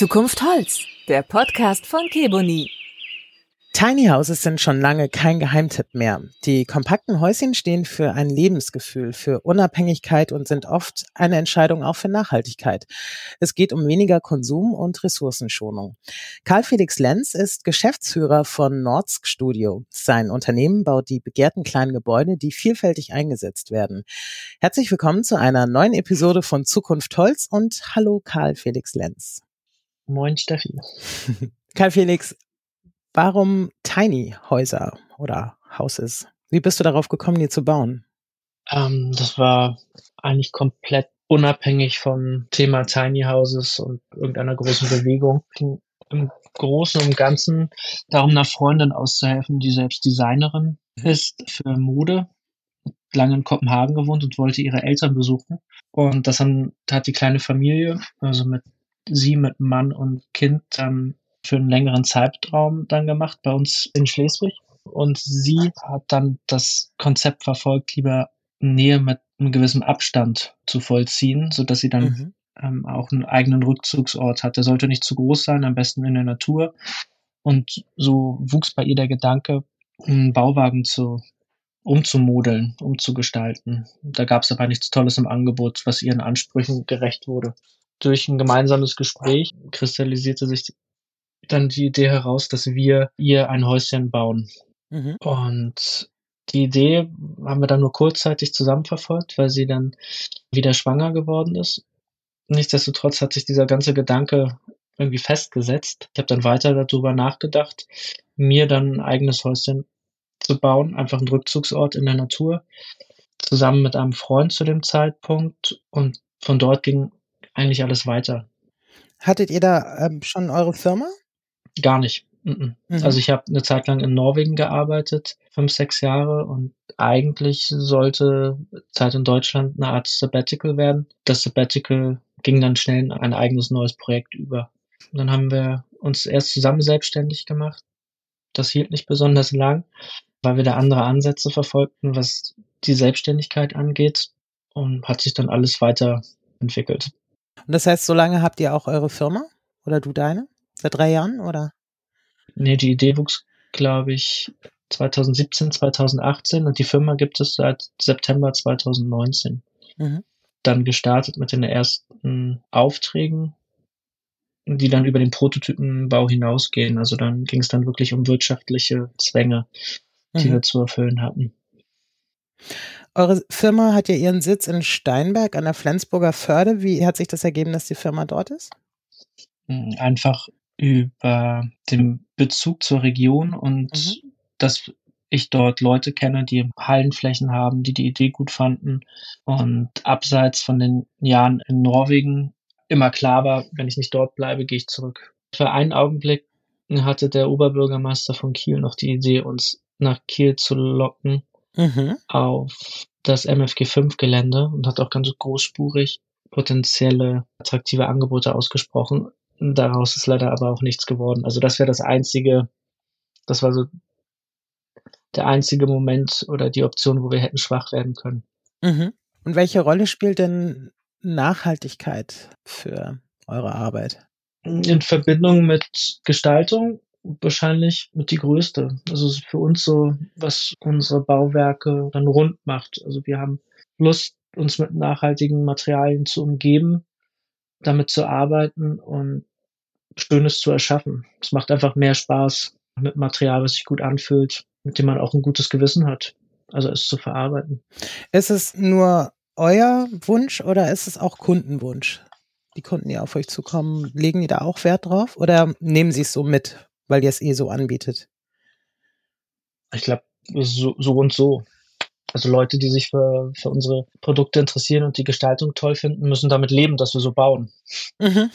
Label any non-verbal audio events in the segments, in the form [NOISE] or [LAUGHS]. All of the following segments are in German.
Zukunft Holz, der Podcast von Keboni. Tiny Houses sind schon lange kein Geheimtipp mehr. Die kompakten Häuschen stehen für ein Lebensgefühl, für Unabhängigkeit und sind oft eine Entscheidung auch für Nachhaltigkeit. Es geht um weniger Konsum und Ressourcenschonung. Karl Felix Lenz ist Geschäftsführer von Nordsk Studio. Sein Unternehmen baut die begehrten kleinen Gebäude, die vielfältig eingesetzt werden. Herzlich willkommen zu einer neuen Episode von Zukunft Holz und hallo Karl Felix Lenz. Moin Steffi. [LAUGHS] Karl Felix, Warum Tiny Häuser oder Houses? Wie bist du darauf gekommen, die zu bauen? Ähm, das war eigentlich komplett unabhängig vom Thema Tiny Houses und irgendeiner großen Bewegung. Im Großen und Ganzen darum, einer Freundin auszuhelfen, die selbst Designerin ist für Mode, lange in Kopenhagen gewohnt und wollte ihre Eltern besuchen. Und das hat die kleine Familie, also mit sie, mit Mann und Kind, dann für einen längeren Zeitraum dann gemacht bei uns in Schleswig. Und sie hat dann das Konzept verfolgt, lieber Nähe mit einem gewissen Abstand zu vollziehen, so dass sie dann mhm. ähm, auch einen eigenen Rückzugsort hat. Der sollte nicht zu groß sein, am besten in der Natur. Und so wuchs bei ihr der Gedanke, einen Bauwagen zu umzumodeln, umzugestalten. Da gab es aber nichts Tolles im Angebot, was ihren Ansprüchen gerecht wurde. Durch ein gemeinsames Gespräch kristallisierte sich dann die Idee heraus, dass wir ihr ein Häuschen bauen. Mhm. Und die Idee haben wir dann nur kurzzeitig zusammen verfolgt, weil sie dann wieder schwanger geworden ist. Nichtsdestotrotz hat sich dieser ganze Gedanke irgendwie festgesetzt. Ich habe dann weiter darüber nachgedacht, mir dann ein eigenes Häuschen zu bauen, einfach ein Rückzugsort in der Natur, zusammen mit einem Freund zu dem Zeitpunkt. Und von dort ging eigentlich alles weiter. Hattet ihr da ähm, schon eure Firma? Gar nicht. Mhm. Also ich habe eine Zeit lang in Norwegen gearbeitet, fünf, sechs Jahre und eigentlich sollte Zeit in Deutschland eine Art Sabbatical werden. Das Sabbatical ging dann schnell in ein eigenes neues Projekt über. Und dann haben wir uns erst zusammen selbstständig gemacht. Das hielt nicht besonders lang, weil wir da andere Ansätze verfolgten, was die Selbstständigkeit angeht und hat sich dann alles weiterentwickelt. Und das heißt, so lange habt ihr auch eure Firma oder du deine? Seit drei Jahren, oder? Nee, die Idee wuchs, glaube ich, 2017, 2018 und die Firma gibt es seit September 2019. Mhm. Dann gestartet mit den ersten Aufträgen, die dann über den Prototypenbau hinausgehen. Also dann ging es dann wirklich um wirtschaftliche Zwänge, die mhm. wir zu erfüllen hatten. Eure Firma hat ja ihren Sitz in Steinberg an der Flensburger Förde. Wie hat sich das ergeben, dass die Firma dort ist? Einfach über den Bezug zur Region und mhm. dass ich dort Leute kenne, die Hallenflächen haben, die die Idee gut fanden und abseits von den Jahren in Norwegen immer klar war, wenn ich nicht dort bleibe, gehe ich zurück. Für einen Augenblick hatte der Oberbürgermeister von Kiel noch die Idee, uns nach Kiel zu locken mhm. auf das MFG 5 Gelände und hat auch ganz großspurig potenzielle attraktive Angebote ausgesprochen. Daraus ist leider aber auch nichts geworden. Also das wäre das einzige, das war so der einzige Moment oder die Option, wo wir hätten schwach werden können. Mhm. Und welche Rolle spielt denn Nachhaltigkeit für eure Arbeit? In Verbindung mit Gestaltung wahrscheinlich mit die größte. Also für uns so, was unsere Bauwerke dann rund macht. Also wir haben Lust, uns mit nachhaltigen Materialien zu umgeben, damit zu arbeiten und Schönes zu erschaffen. Es macht einfach mehr Spaß mit Material, was sich gut anfühlt, mit dem man auch ein gutes Gewissen hat. Also es zu verarbeiten. Ist es nur euer Wunsch oder ist es auch Kundenwunsch? Die Kunden, die auf euch zukommen, legen die da auch Wert drauf oder nehmen sie es so mit, weil ihr es eh so anbietet? Ich glaube, so, so und so. Also Leute, die sich für, für unsere Produkte interessieren und die Gestaltung toll finden, müssen damit leben, dass wir so bauen. Mhm.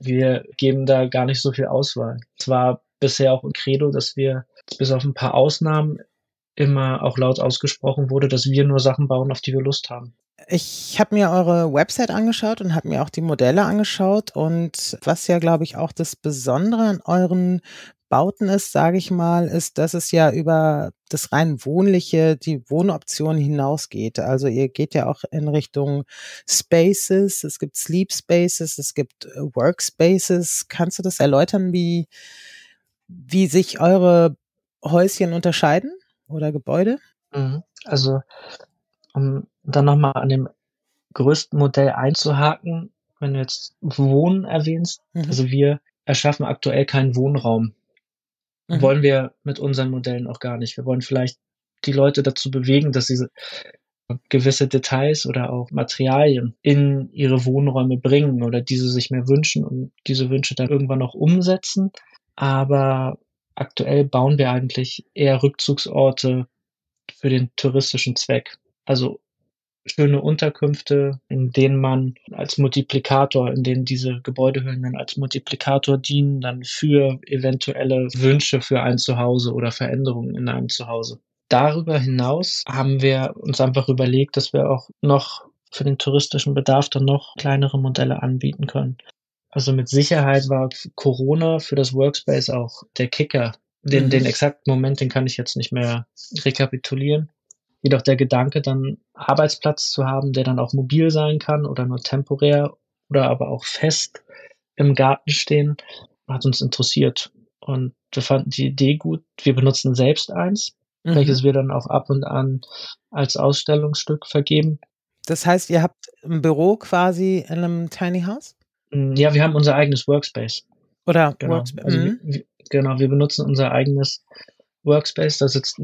Wir geben da gar nicht so viel Auswahl. Es war bisher auch ein Credo, dass wir bis auf ein paar Ausnahmen immer auch laut ausgesprochen wurde, dass wir nur Sachen bauen, auf die wir Lust haben. Ich habe mir eure Website angeschaut und habe mir auch die Modelle angeschaut und was ja, glaube ich, auch das Besondere an euren Bauten ist, sage ich mal, ist, dass es ja über das rein wohnliche, die Wohnoption hinausgeht. Also ihr geht ja auch in Richtung Spaces, es gibt Sleep Spaces, es gibt äh, Workspaces. Kannst du das erläutern, wie, wie sich eure Häuschen unterscheiden oder Gebäude? Mhm. Also, um dann nochmal an dem größten Modell einzuhaken, wenn du jetzt Wohnen erwähnst, mhm. also wir erschaffen aktuell keinen Wohnraum. Mhm. Wollen wir mit unseren Modellen auch gar nicht. Wir wollen vielleicht die Leute dazu bewegen, dass sie gewisse Details oder auch Materialien in ihre Wohnräume bringen oder diese sich mehr wünschen und diese Wünsche dann irgendwann auch umsetzen. Aber aktuell bauen wir eigentlich eher Rückzugsorte für den touristischen Zweck. Also schöne Unterkünfte, in denen man als Multiplikator, in denen diese Gebäudehüllen dann als Multiplikator dienen, dann für eventuelle Wünsche für ein Zuhause oder Veränderungen in einem Zuhause. Darüber hinaus haben wir uns einfach überlegt, dass wir auch noch für den touristischen Bedarf dann noch kleinere Modelle anbieten können. Also mit Sicherheit war Corona für das Workspace auch der Kicker. Den, mhm. den exakten Moment, den kann ich jetzt nicht mehr rekapitulieren. Jedoch der Gedanke, dann Arbeitsplatz zu haben, der dann auch mobil sein kann oder nur temporär oder aber auch fest im Garten stehen, hat uns interessiert. Und wir fanden die Idee gut. Wir benutzen selbst eins, mhm. welches wir dann auch ab und an als Ausstellungsstück vergeben. Das heißt, ihr habt ein Büro quasi in einem Tiny House? Mm, ja, wir haben unser eigenes Workspace. Oder genau. Workspace. Also mhm. wir, genau, wir benutzen unser eigenes Workspace. Da sitzt,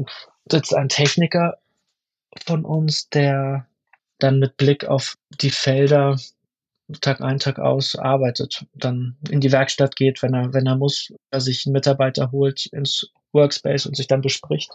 sitzt ein Techniker von uns, der dann mit Blick auf die Felder Tag ein, Tag aus arbeitet, dann in die Werkstatt geht, wenn er, wenn er muss, er sich einen Mitarbeiter holt ins Workspace und sich dann bespricht.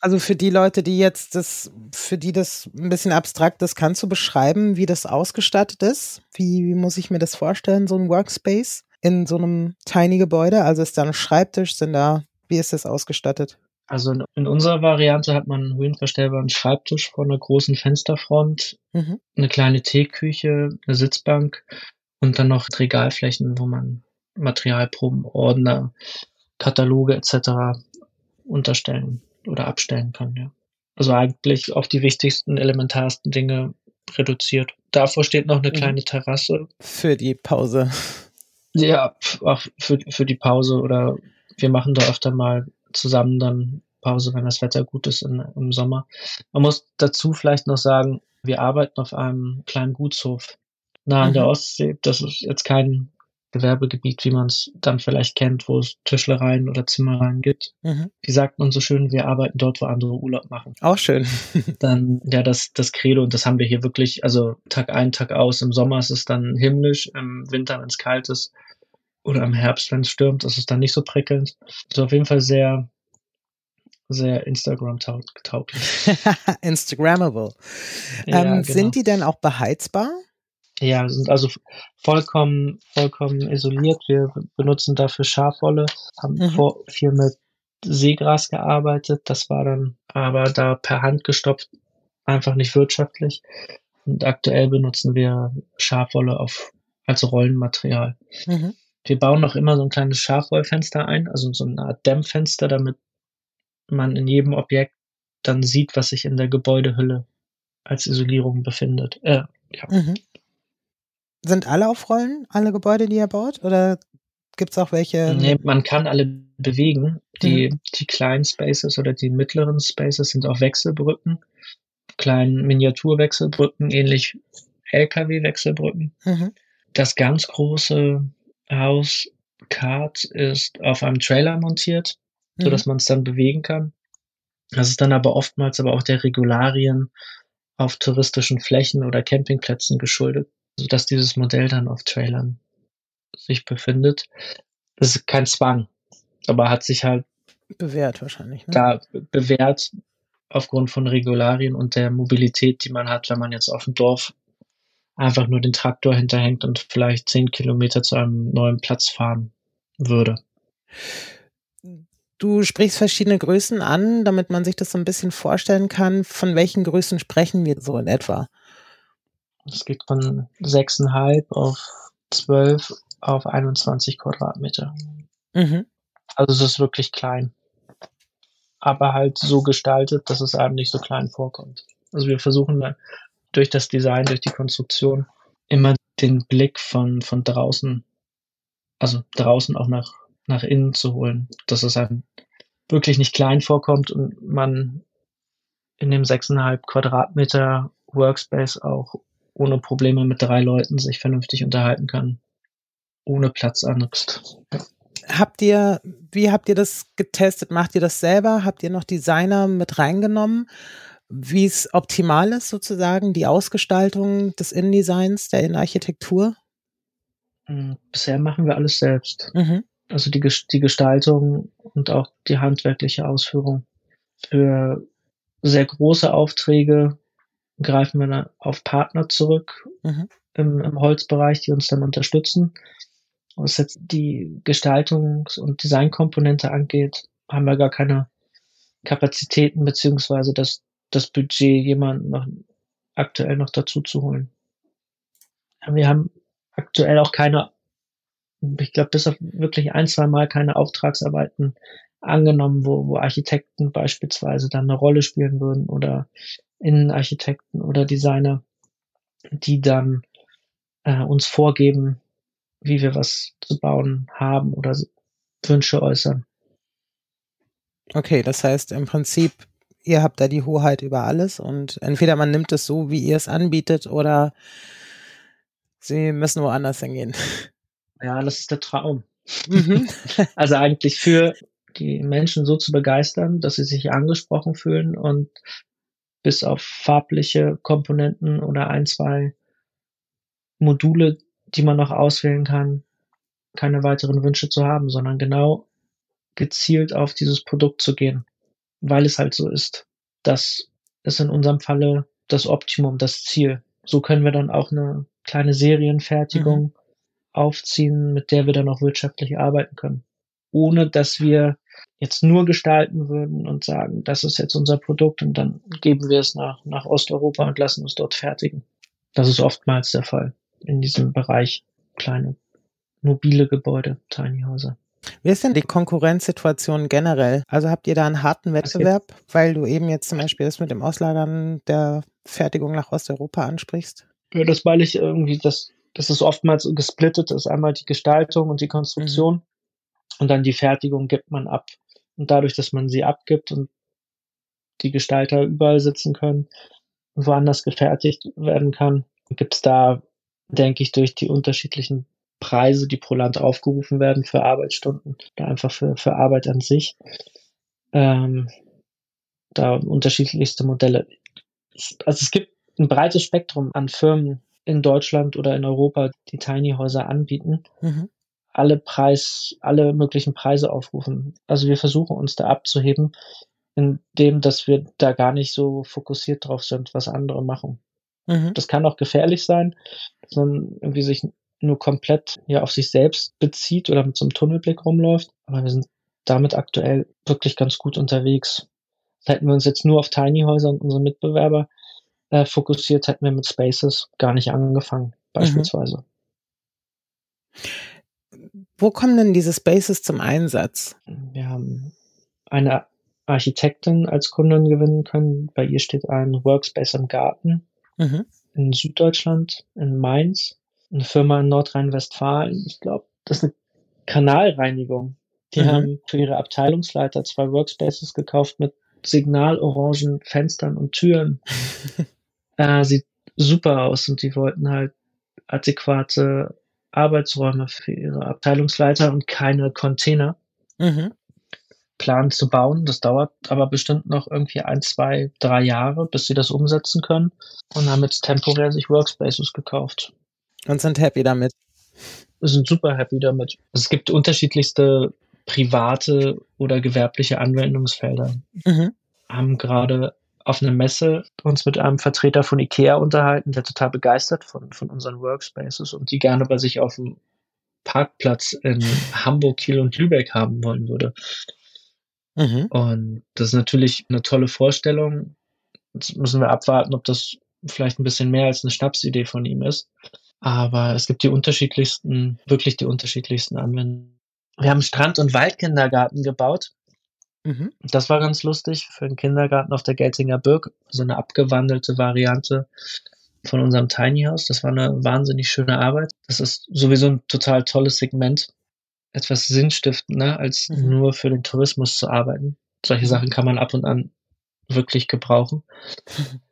Also für die Leute, die jetzt das, für die das ein bisschen abstrakt ist, kannst du beschreiben, wie das ausgestattet ist? Wie, wie muss ich mir das vorstellen, so ein Workspace in so einem tiny Gebäude? Also ist da ein Schreibtisch, sind da, wie ist das ausgestattet? Also in, in unserer Variante hat man einen höhenverstellbaren Schreibtisch vor einer großen Fensterfront, mhm. eine kleine Teeküche, eine Sitzbank und dann noch Regalflächen, wo man Materialproben, Ordner, Kataloge etc. unterstellen oder abstellen kann. Ja. Also eigentlich auf die wichtigsten, elementarsten Dinge reduziert. Davor steht noch eine mhm. kleine Terrasse. Für die Pause. Ja, auch für, für die Pause oder wir machen da öfter mal zusammen dann Pause, wenn das Wetter gut ist in, im Sommer. Man muss dazu vielleicht noch sagen, wir arbeiten auf einem kleinen Gutshof nah an mhm. der Ostsee. Das ist jetzt kein Gewerbegebiet, wie man es dann vielleicht kennt, wo es Tischlereien oder Zimmereien gibt. Mhm. Wie sagt man so schön, wir arbeiten dort, wo andere Urlaub machen. Auch schön. [LAUGHS] dann, ja, das, das Credo, und das haben wir hier wirklich, also Tag ein, Tag aus. Im Sommer ist es dann himmlisch, im Winter, wenn es kalt ist, oder im Herbst, wenn es stürmt, ist es dann nicht so prickelnd. Also auf jeden Fall sehr, sehr Instagram-tauglich. [LAUGHS] Instagrammable. Ja, ähm, genau. Sind die denn auch beheizbar? Ja, sind also vollkommen, vollkommen isoliert. Wir benutzen dafür Schafwolle, haben mhm. vor viel mit Seegras gearbeitet. Das war dann aber da per Hand gestopft einfach nicht wirtschaftlich. Und aktuell benutzen wir Schafwolle auf, als Rollenmaterial. Mhm. Wir bauen noch immer so ein kleines Schafwollfenster ein, also so eine Art Dämmfenster, damit man in jedem Objekt dann sieht, was sich in der Gebäudehülle als Isolierung befindet. Äh, ja. Mhm. Sind alle auf Rollen, alle Gebäude, die ihr baut? Oder gibt es auch welche? Nee, man kann alle bewegen. Die, mhm. die kleinen Spaces oder die mittleren Spaces sind auch Wechselbrücken, kleinen Miniaturwechselbrücken, ähnlich LKW-Wechselbrücken. Mhm. Das ganz große Haus Card ist auf einem Trailer montiert, so dass mhm. man es dann bewegen kann. Das ist dann aber oftmals aber auch der Regularien auf touristischen Flächen oder Campingplätzen geschuldet sodass dieses Modell dann auf Trailern sich befindet. Das ist kein Zwang, aber hat sich halt bewährt wahrscheinlich. Ne? Da bewährt aufgrund von Regularien und der Mobilität, die man hat, wenn man jetzt auf dem Dorf einfach nur den Traktor hinterhängt und vielleicht zehn Kilometer zu einem neuen Platz fahren würde. Du sprichst verschiedene Größen an, damit man sich das so ein bisschen vorstellen kann. Von welchen Größen sprechen wir so in etwa? Es geht von 6,5 auf 12 auf 21 Quadratmeter. Mhm. Also es ist wirklich klein. Aber halt so gestaltet, dass es einem nicht so klein vorkommt. Also wir versuchen durch das Design, durch die Konstruktion immer den Blick von, von draußen, also draußen auch nach, nach innen zu holen, dass es einem wirklich nicht klein vorkommt und man in dem sechseinhalb Quadratmeter Workspace auch ohne Probleme mit drei Leuten sich vernünftig unterhalten kann. Ohne Platzangst. Habt ihr, wie habt ihr das getestet? Macht ihr das selber? Habt ihr noch Designer mit reingenommen? Wie es optimal ist, sozusagen, die Ausgestaltung des Innendesigns, der Innenarchitektur? Hm, bisher machen wir alles selbst. Mhm. Also die, die Gestaltung und auch die handwerkliche Ausführung. Für sehr große Aufträge greifen wir dann auf Partner zurück mhm. im, im Holzbereich, die uns dann unterstützen. Was jetzt die Gestaltungs- und Designkomponente angeht, haben wir gar keine Kapazitäten beziehungsweise das, das Budget, jemanden noch aktuell noch dazu zu holen. Wir haben aktuell auch keine, ich glaube, bis auf wirklich ein, zwei Mal keine Auftragsarbeiten angenommen, wo, wo Architekten beispielsweise dann eine Rolle spielen würden oder Innenarchitekten oder Designer, die dann äh, uns vorgeben, wie wir was zu bauen haben oder Wünsche äußern. Okay, das heißt im Prinzip, ihr habt da die Hoheit über alles und entweder man nimmt es so, wie ihr es anbietet, oder sie müssen woanders hingehen. Ja, das ist der Traum. Mhm. [LAUGHS] also eigentlich für die Menschen so zu begeistern, dass sie sich angesprochen fühlen und bis auf farbliche Komponenten oder ein, zwei Module, die man noch auswählen kann, keine weiteren Wünsche zu haben, sondern genau gezielt auf dieses Produkt zu gehen, weil es halt so ist. Das ist in unserem Falle das Optimum, das Ziel. So können wir dann auch eine kleine Serienfertigung mhm. aufziehen, mit der wir dann auch wirtschaftlich arbeiten können. Ohne dass wir jetzt nur gestalten würden und sagen, das ist jetzt unser Produkt und dann geben wir es nach, nach Osteuropa und lassen uns dort fertigen. Das ist oftmals der Fall in diesem Bereich kleine mobile Gebäude, Tiny Häuser. Wie ist denn die Konkurrenzsituation generell? Also habt ihr da einen harten Wettbewerb, weil du eben jetzt zum Beispiel das mit dem Auslagern der Fertigung nach Osteuropa ansprichst? Ja, das weil ich irgendwie, das, das ist oftmals gesplittet ist. Einmal die Gestaltung und die Konstruktion mhm. und dann die Fertigung gibt man ab. Und dadurch, dass man sie abgibt und die Gestalter überall sitzen können und woanders gefertigt werden kann, gibt es da, denke ich, durch die unterschiedlichen Preise, die pro Land aufgerufen werden für Arbeitsstunden einfach für, für Arbeit an sich, ähm, da unterschiedlichste Modelle. Also es gibt ein breites Spektrum an Firmen in Deutschland oder in Europa, die Tiny Häuser anbieten. Mhm alle Preis, alle möglichen Preise aufrufen. Also wir versuchen uns da abzuheben, indem, dass wir da gar nicht so fokussiert drauf sind, was andere machen. Mhm. Das kann auch gefährlich sein, dass man irgendwie sich nur komplett ja auf sich selbst bezieht oder mit so einem Tunnelblick rumläuft. Aber wir sind damit aktuell wirklich ganz gut unterwegs. Hätten wir uns jetzt nur auf Tiny Häuser und unsere Mitbewerber äh, fokussiert, hätten wir mit Spaces gar nicht angefangen, mhm. beispielsweise. Mhm. Wo kommen denn diese Spaces zum Einsatz? Wir haben eine Architektin als Kundin gewinnen können. Bei ihr steht ein Workspace im Garten mhm. in Süddeutschland, in Mainz. Eine Firma in Nordrhein-Westfalen. Ich glaube, das ist eine Kanalreinigung. Die mhm. haben für ihre Abteilungsleiter zwei Workspaces gekauft mit signalorangen Fenstern und Türen. [LAUGHS] äh, sieht super aus und die wollten halt adäquate Arbeitsräume für ihre Abteilungsleiter und keine Container. Mhm. Plan zu bauen. Das dauert aber bestimmt noch irgendwie ein, zwei, drei Jahre, bis sie das umsetzen können. Und haben jetzt temporär sich Workspaces gekauft. Und sind happy damit. Wir sind super happy damit. Es gibt unterschiedlichste private oder gewerbliche Anwendungsfelder. Mhm. Haben gerade auf einer Messe uns mit einem Vertreter von IKEA unterhalten, der total begeistert von, von unseren Workspaces und die gerne bei sich auf dem Parkplatz in Hamburg, Kiel und Lübeck haben wollen würde. Mhm. Und das ist natürlich eine tolle Vorstellung. Jetzt müssen wir abwarten, ob das vielleicht ein bisschen mehr als eine Schnapsidee von ihm ist. Aber es gibt die unterschiedlichsten, wirklich die unterschiedlichsten Anwendungen. Wir haben Strand- und Waldkindergarten gebaut. Mhm. Das war ganz lustig für einen Kindergarten auf der Geltinger Burg. So eine abgewandelte Variante von unserem Tiny House. Das war eine wahnsinnig schöne Arbeit. Das ist sowieso ein total tolles Segment. Etwas sinnstiftender, als Mhm. nur für den Tourismus zu arbeiten. Solche Sachen kann man ab und an wirklich gebrauchen. [LAUGHS]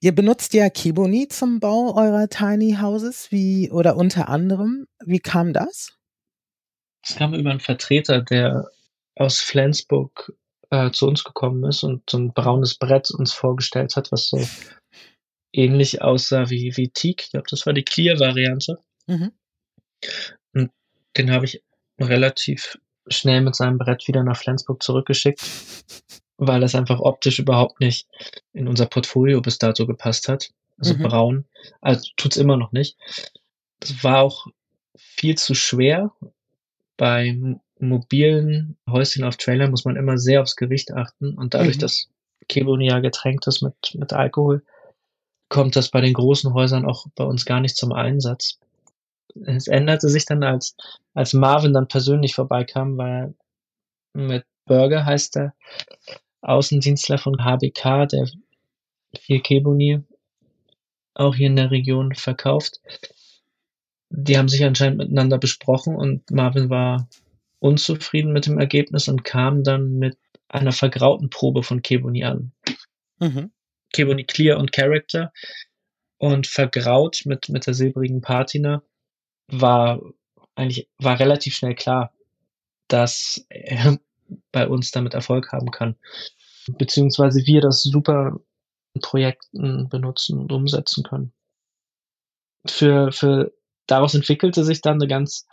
Ihr benutzt ja Kiboni zum Bau eurer Tiny Houses, wie oder unter anderem. Wie kam das? Es kam über einen Vertreter, der aus Flensburg äh, zu uns gekommen ist und so ein braunes Brett uns vorgestellt hat, was so ähnlich aussah wie, wie Teak. Ich glaube, das war die Clear-Variante. Mhm. Und den habe ich relativ schnell mit seinem Brett wieder nach Flensburg zurückgeschickt, weil das einfach optisch überhaupt nicht in unser Portfolio bis dato gepasst hat. Also Mhm. braun. Also tut's immer noch nicht. Es war auch viel zu schwer. Bei mobilen Häuschen auf Trailern muss man immer sehr aufs Gewicht achten und dadurch, Mhm. dass Keboni ja getränkt ist mit, mit Alkohol, kommt das bei den großen Häusern auch bei uns gar nicht zum Einsatz. Es änderte sich dann, als, als Marvin dann persönlich vorbeikam, weil mit Burger heißt der Außendienstler von HBK, der viel Keboni auch hier in der Region verkauft. Die haben sich anscheinend miteinander besprochen und Marvin war unzufrieden mit dem Ergebnis und kam dann mit einer vergrauten Probe von Keboni an. Mhm. Keboni Clear und Character und vergraut mit, mit der silbrigen Patina war eigentlich, war relativ schnell klar, dass er bei uns damit Erfolg haben kann. Beziehungsweise wir das super in Projekten benutzen und umsetzen können. Für, für, daraus entwickelte sich dann eine ganz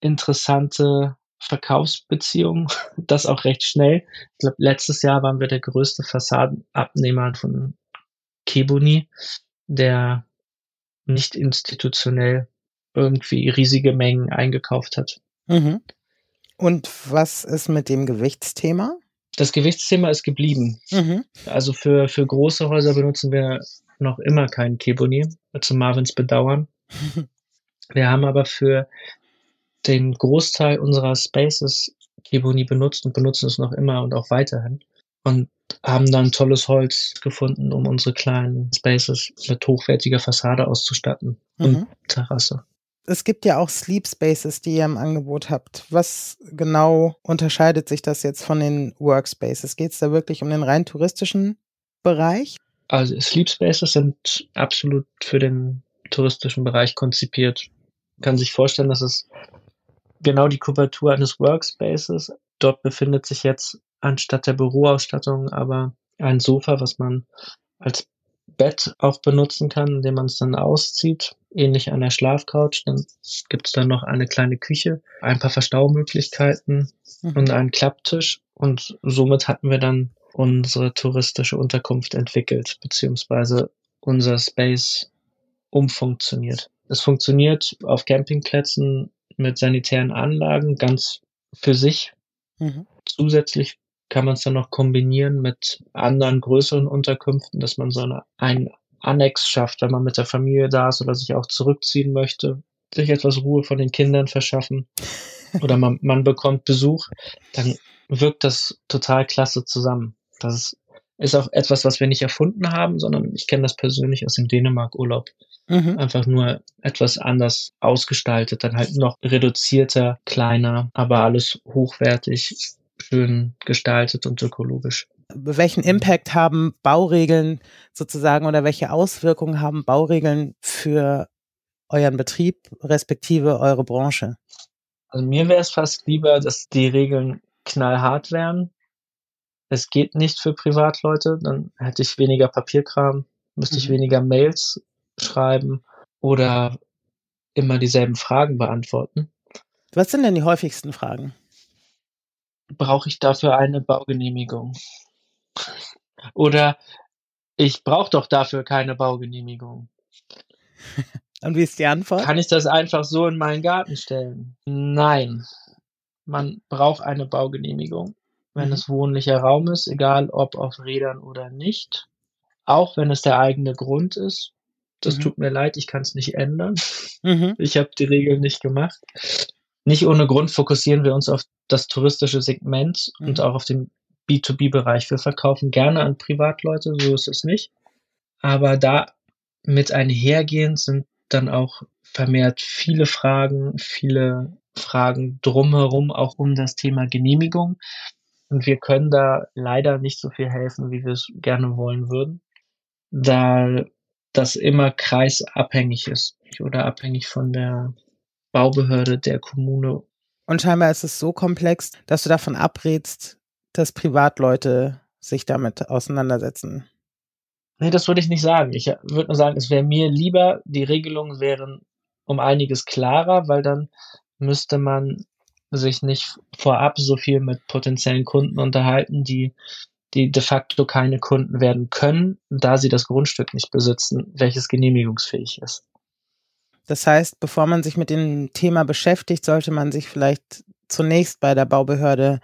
interessante Verkaufsbeziehung, [LAUGHS] das auch recht schnell. Ich glaube, letztes Jahr waren wir der größte Fassadenabnehmer von Keboni, der nicht institutionell irgendwie riesige Mengen eingekauft hat. Mhm. Und was ist mit dem Gewichtsthema? Das Gewichtsthema ist geblieben. Mhm. Also für, für große Häuser benutzen wir noch immer keinen Keboni, zu Marvins Bedauern. [LAUGHS] Wir haben aber für den Großteil unserer Spaces Keboni benutzt und benutzen es noch immer und auch weiterhin. Und haben dann tolles Holz gefunden, um unsere kleinen Spaces mit hochwertiger Fassade auszustatten und Mhm. Terrasse. Es gibt ja auch Sleep Spaces, die ihr im Angebot habt. Was genau unterscheidet sich das jetzt von den Workspaces? Geht es da wirklich um den rein touristischen Bereich? Also Sleep Spaces sind absolut für den touristischen Bereich konzipiert. Man kann sich vorstellen, dass es genau die Kubatur eines Workspaces. Dort befindet sich jetzt anstatt der Büroausstattung aber ein Sofa, was man als Bett auch benutzen kann, indem man es dann auszieht, ähnlich einer Schlafcouch. Dann gibt es dann noch eine kleine Küche, ein paar Verstaumöglichkeiten Mhm. und einen Klapptisch. Und somit hatten wir dann unsere touristische Unterkunft entwickelt, beziehungsweise unser Space umfunktioniert. Es funktioniert auf Campingplätzen mit sanitären Anlagen ganz für sich. Mhm. Zusätzlich kann man es dann noch kombinieren mit anderen größeren Unterkünften, dass man so eine, einen Annex schafft, wenn man mit der Familie da ist oder sich auch zurückziehen möchte, sich etwas Ruhe von den Kindern verschaffen [LAUGHS] oder man, man bekommt Besuch, dann wirkt das total klasse zusammen. Das ist, auch etwas, was wir nicht erfunden haben, sondern ich kenne das persönlich aus dem Dänemark-Urlaub. Mhm. Einfach nur etwas anders ausgestaltet, dann halt noch reduzierter, kleiner, aber alles hochwertig, schön gestaltet und ökologisch. Welchen Impact haben Bauregeln sozusagen oder welche Auswirkungen haben Bauregeln für euren Betrieb respektive eure Branche? Also mir wäre es fast lieber, dass die Regeln knallhart wären. Es geht nicht für Privatleute, dann hätte ich weniger Papierkram, müsste ich Mhm. weniger Mails schreiben oder immer dieselben Fragen beantworten. Was sind denn die häufigsten Fragen? Brauche ich dafür eine Baugenehmigung? Oder ich brauche doch dafür keine Baugenehmigung. [LAUGHS] Und wie ist die Antwort? Kann ich das einfach so in meinen Garten stellen? Nein. Man braucht eine Baugenehmigung, wenn Mhm. es wohnlicher Raum ist, egal ob auf Rädern oder nicht. Auch wenn es der eigene Grund ist. Das Mhm. tut mir leid, ich kann es nicht ändern. Mhm. Ich habe die Regeln nicht gemacht. nicht ohne Grund fokussieren wir uns auf das touristische Segment mhm. und auch auf den B2B-Bereich. Wir verkaufen gerne an Privatleute, so ist es nicht. Aber da mit einhergehend sind dann auch vermehrt viele Fragen, viele Fragen drumherum, auch um das Thema Genehmigung. Und wir können da leider nicht so viel helfen, wie wir es gerne wollen würden, da das immer kreisabhängig ist oder abhängig von der Baubehörde der Kommune. Und scheinbar ist es so komplex, dass du davon abrätst, dass Privatleute sich damit auseinandersetzen. Nee, das würde ich nicht sagen. Ich würde nur sagen, es wäre mir lieber, die Regelungen wären um einiges klarer, weil dann müsste man sich nicht vorab so viel mit potenziellen Kunden unterhalten, die, die de facto keine Kunden werden können, da sie das Grundstück nicht besitzen, welches genehmigungsfähig ist. Das heißt, bevor man sich mit dem Thema beschäftigt, sollte man sich vielleicht zunächst bei der Baubehörde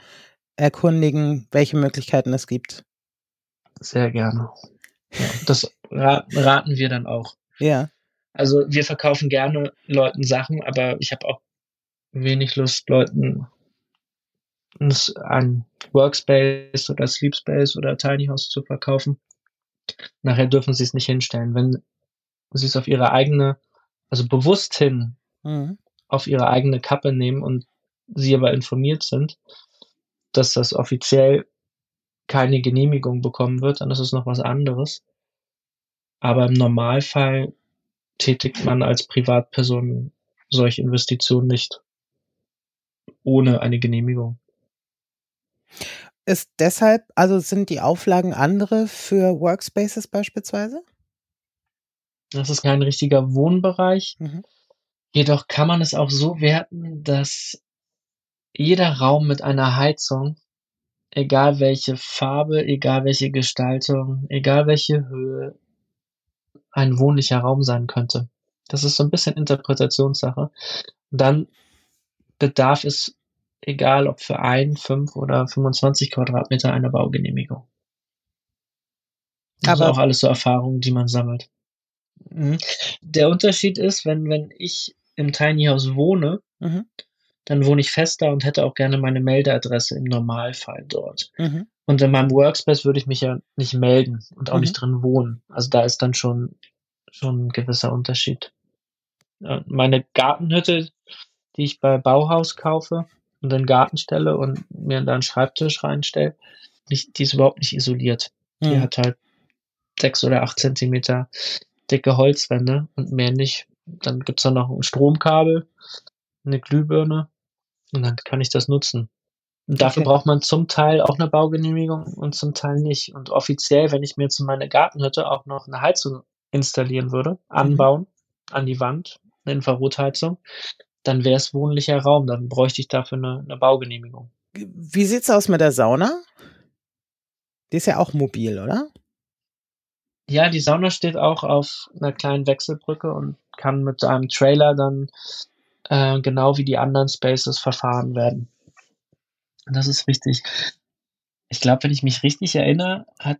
erkundigen, welche Möglichkeiten es gibt. Sehr gerne. Ja, [LAUGHS] das raten wir dann auch. Ja. Also wir verkaufen gerne Leuten Sachen, aber ich habe auch wenig Lust, Leuten ein Workspace oder Sleepspace oder Tiny House zu verkaufen. Nachher dürfen sie es nicht hinstellen. Wenn sie es auf ihre eigene, also bewusst hin, mhm. auf ihre eigene Kappe nehmen und sie aber informiert sind, dass das offiziell keine Genehmigung bekommen wird, dann ist es noch was anderes. Aber im Normalfall tätigt man als Privatperson solche Investitionen nicht ohne eine Genehmigung. Ist deshalb, also sind die Auflagen andere für Workspaces beispielsweise? Das ist kein richtiger Wohnbereich. Mhm. Jedoch kann man es auch so werten, dass jeder Raum mit einer Heizung, egal welche Farbe, egal welche Gestaltung, egal welche Höhe, ein wohnlicher Raum sein könnte. Das ist so ein bisschen Interpretationssache. Dann bedarf es, egal ob für ein, fünf oder 25 Quadratmeter, eine Baugenehmigung. Das Aber ist auch alles so Erfahrungen, die man sammelt. Mhm. Der Unterschied ist, wenn, wenn ich im Tiny House wohne, mhm. dann wohne ich fester und hätte auch gerne meine Meldeadresse im Normalfall dort. Mhm. Und in meinem Workspace würde ich mich ja nicht melden und auch mhm. nicht drin wohnen. Also da ist dann schon, schon ein gewisser Unterschied. Meine Gartenhütte, die ich bei Bauhaus kaufe und in den Garten stelle und mir da einen Schreibtisch reinstelle, die ist überhaupt nicht isoliert. Die mhm. hat halt sechs oder acht Zentimeter dicke Holzwände und mehr nicht. Dann gibt's da noch ein Stromkabel, eine Glühbirne und dann kann ich das nutzen. Und dafür okay. braucht man zum Teil auch eine Baugenehmigung und zum Teil nicht. Und offiziell, wenn ich mir jetzt in meine Gartenhütte auch noch eine Heizung installieren würde, mhm. anbauen mhm. an die Wand, eine Infrarotheizung, dann wäre es wohnlicher Raum. Dann bräuchte ich dafür eine, eine Baugenehmigung. Wie sieht's aus mit der Sauna? Die ist ja auch mobil, oder? Ja, die Sauna steht auch auf einer kleinen Wechselbrücke und kann mit einem Trailer dann äh, genau wie die anderen Spaces verfahren werden. Das ist richtig. Ich glaube, wenn ich mich richtig erinnere, hat,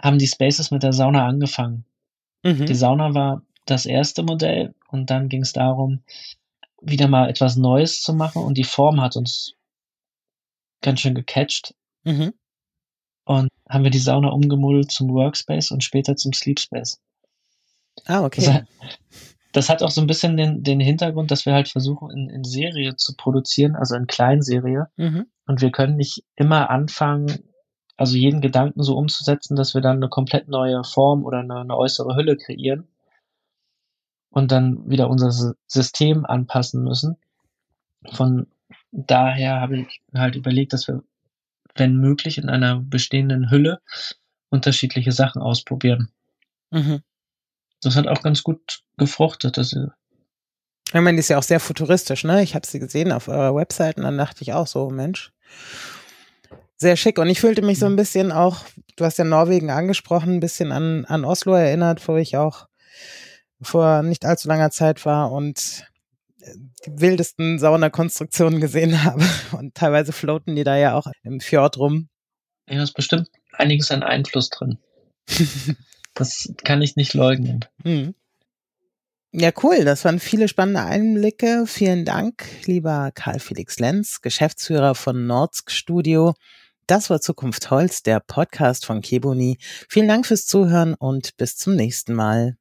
haben die Spaces mit der Sauna angefangen. Mhm. Die Sauna war das erste Modell und dann ging es darum, wieder mal etwas Neues zu machen und die Form hat uns ganz schön gecatcht. Mhm. Und haben wir die Sauna umgemodelt zum Workspace und später zum Sleepspace. Ah, okay. Das, das hat auch so ein bisschen den, den Hintergrund, dass wir halt versuchen, in, in Serie zu produzieren, also in Kleinserie. Mhm. Und wir können nicht immer anfangen, also jeden Gedanken so umzusetzen, dass wir dann eine komplett neue Form oder eine, eine äußere Hülle kreieren und dann wieder unser System anpassen müssen. Von daher habe ich halt überlegt, dass wir, wenn möglich, in einer bestehenden Hülle unterschiedliche Sachen ausprobieren. Mhm. Das hat auch ganz gut gefruchtet. Das ich meine, die ist ja auch sehr futuristisch, ne? Ich habe sie gesehen auf eurer Website und dann dachte ich auch so, Mensch, sehr schick. Und ich fühlte mich so ein bisschen auch, du hast ja Norwegen angesprochen, ein bisschen an, an Oslo erinnert, wo ich auch vor nicht allzu langer Zeit war und die wildesten Saunakonstruktionen gesehen habe. [LAUGHS] Und teilweise floaten die da ja auch im Fjord rum. Ja, ist bestimmt einiges an Einfluss drin. [LAUGHS] das kann ich nicht leugnen. Mhm. Ja, cool. Das waren viele spannende Einblicke. Vielen Dank, lieber Karl Felix Lenz, Geschäftsführer von Nordsk Studio. Das war Zukunft Holz, der Podcast von Keboni. Vielen Dank fürs Zuhören und bis zum nächsten Mal.